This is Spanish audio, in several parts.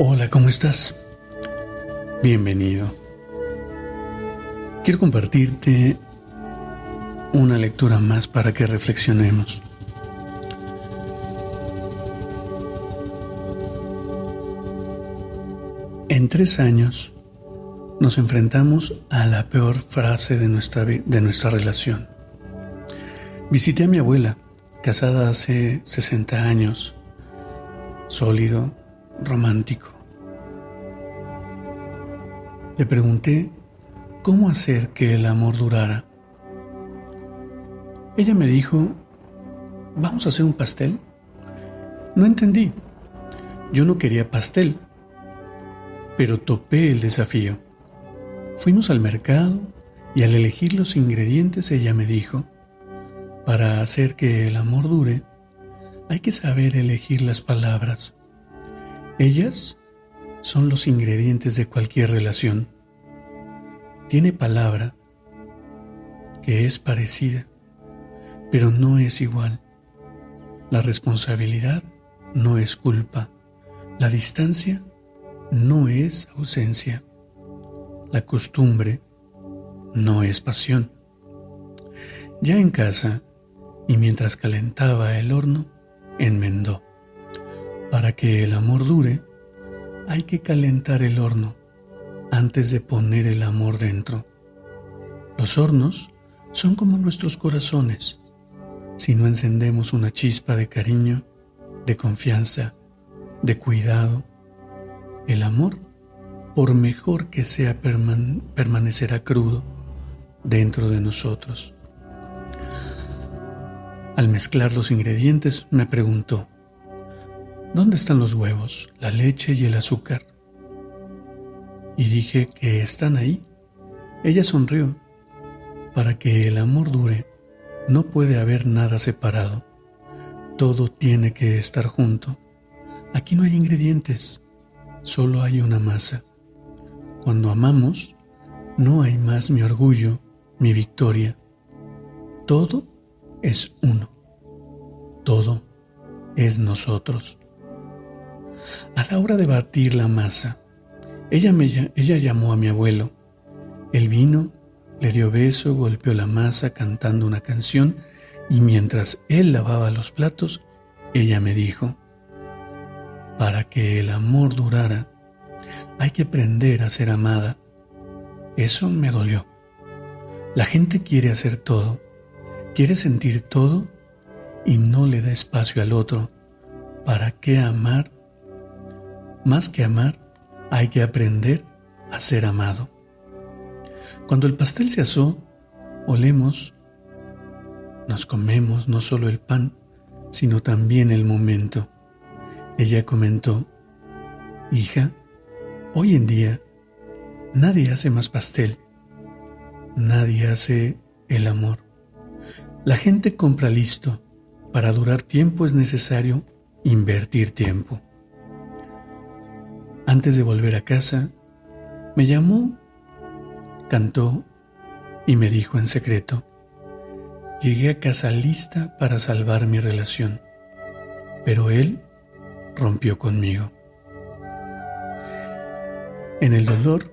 Hola, ¿cómo estás? Bienvenido. Quiero compartirte una lectura más para que reflexionemos. En tres años nos enfrentamos a la peor frase de nuestra, de nuestra relación. Visité a mi abuela, casada hace 60 años, sólido, romántico. Le pregunté cómo hacer que el amor durara. Ella me dijo, ¿vamos a hacer un pastel? No entendí. Yo no quería pastel, pero topé el desafío. Fuimos al mercado y al elegir los ingredientes ella me dijo, para hacer que el amor dure, hay que saber elegir las palabras. Ellas son los ingredientes de cualquier relación. Tiene palabra que es parecida, pero no es igual. La responsabilidad no es culpa. La distancia no es ausencia. La costumbre no es pasión. Ya en casa, y mientras calentaba el horno, enmendó. Para que el amor dure, hay que calentar el horno antes de poner el amor dentro. Los hornos son como nuestros corazones. Si no encendemos una chispa de cariño, de confianza, de cuidado, el amor, por mejor que sea, permanecerá crudo dentro de nosotros. Al mezclar los ingredientes me preguntó, ¿Dónde están los huevos, la leche y el azúcar? Y dije que están ahí. Ella sonrió. Para que el amor dure, no puede haber nada separado. Todo tiene que estar junto. Aquí no hay ingredientes, solo hay una masa. Cuando amamos, no hay más mi orgullo, mi victoria. Todo es uno. Todo es nosotros. A la hora de batir la masa, ella, ella llamó a mi abuelo. Él vino, le dio beso, golpeó la masa cantando una canción y mientras él lavaba los platos, ella me dijo, para que el amor durara, hay que aprender a ser amada. Eso me dolió. La gente quiere hacer todo, quiere sentir todo y no le da espacio al otro. ¿Para qué amar más que amar, hay que aprender a ser amado. Cuando el pastel se asó, olemos, nos comemos no solo el pan, sino también el momento. Ella comentó, hija, hoy en día nadie hace más pastel, nadie hace el amor. La gente compra listo, para durar tiempo es necesario invertir tiempo. Antes de volver a casa, me llamó, cantó y me dijo en secreto, llegué a casa lista para salvar mi relación, pero él rompió conmigo. En el dolor,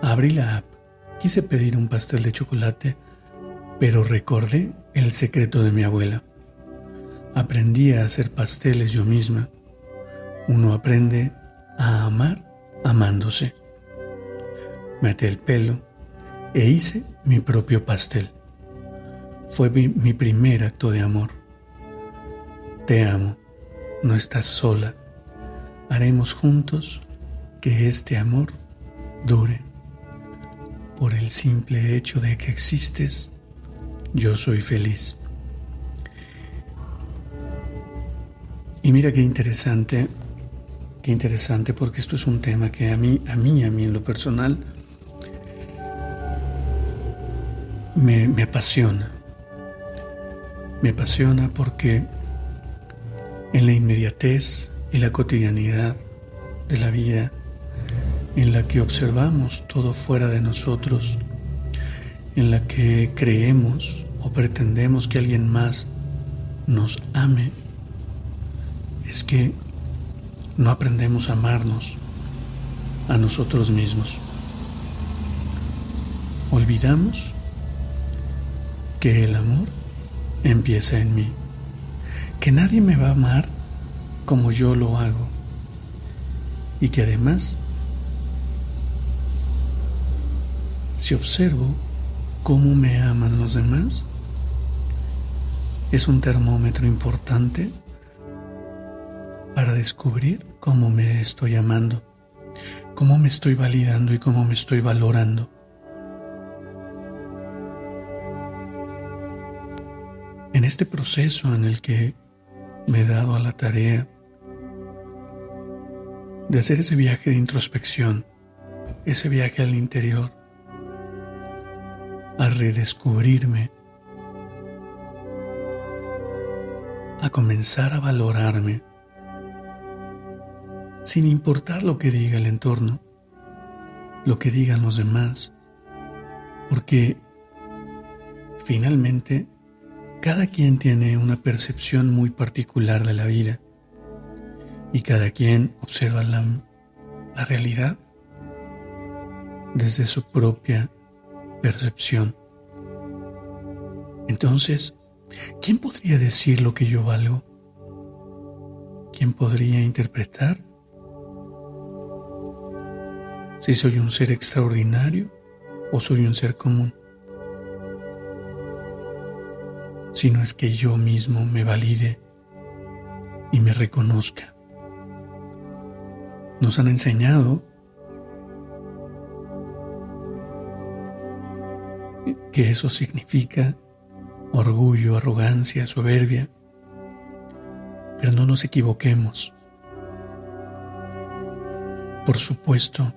abrí la app, quise pedir un pastel de chocolate, pero recordé el secreto de mi abuela. Aprendí a hacer pasteles yo misma. Uno aprende a amar amándose. Metí el pelo e hice mi propio pastel. Fue mi primer acto de amor. Te amo, no estás sola. Haremos juntos que este amor dure. Por el simple hecho de que existes, yo soy feliz. Y mira qué interesante, qué interesante porque esto es un tema que a mí, a mí, a mí en lo personal, me, me apasiona. Me apasiona porque en la inmediatez y la cotidianidad de la vida, en la que observamos todo fuera de nosotros, en la que creemos o pretendemos que alguien más nos ame, es que no aprendemos a amarnos a nosotros mismos. Olvidamos que el amor empieza en mí, que nadie me va a amar como yo lo hago y que además, si observo cómo me aman los demás, es un termómetro importante para descubrir cómo me estoy amando, cómo me estoy validando y cómo me estoy valorando. En este proceso en el que me he dado a la tarea de hacer ese viaje de introspección, ese viaje al interior, a redescubrirme, a comenzar a valorarme, sin importar lo que diga el entorno, lo que digan los demás, porque finalmente cada quien tiene una percepción muy particular de la vida y cada quien observa la, realidad desde su propia percepción. Entonces, ¿quién podría decir lo que yo valgo? ¿Quién podría interpretar si soy un ser extraordinario o soy un ser común? Si no es que yo mismo me valide y me reconozca. Nos han enseñado que eso significa orgullo, arrogancia, soberbia. Pero no nos equivoquemos. Por supuesto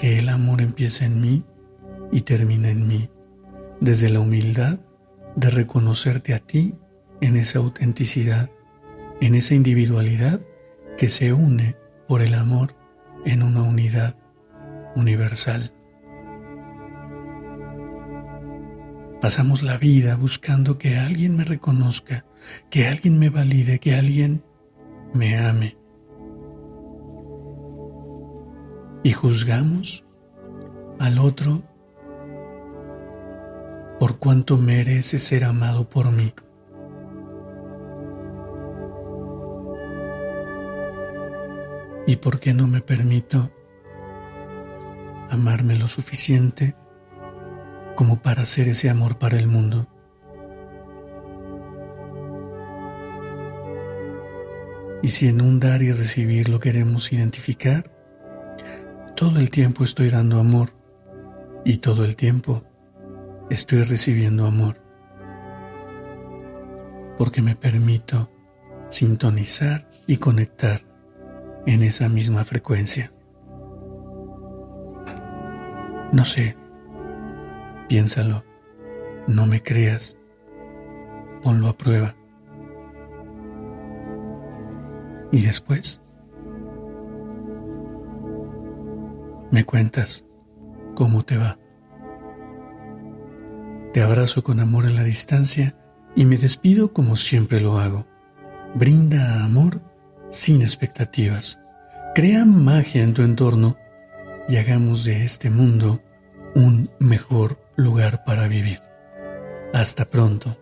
que el amor empieza en mí y termina en mí, desde la humildad de reconocerte a ti en esa autenticidad, en esa individualidad que se une por el amor en una unidad universal. Pasamos la vida buscando que alguien me reconozca, que alguien me valide, que alguien me ame. Y juzgamos al otro por cuanto merece ser amado por mí. ¿Y por qué no me permito amarme lo suficiente como para hacer ese amor para el mundo. Y si en un dar y recibir lo queremos identificar, todo el tiempo estoy dando amor y todo el tiempo estoy recibiendo amor. Porque me permito sintonizar y conectar en esa misma frecuencia. No sé, Piénsalo, no me creas, ponlo a prueba. Y después, me cuentas cómo te va. Te abrazo con amor en la distancia y me despido como siempre lo hago. Brinda amor sin expectativas. Crea magia en tu entorno y hagamos de este mundo un mejor lugar para vivir. Hasta pronto.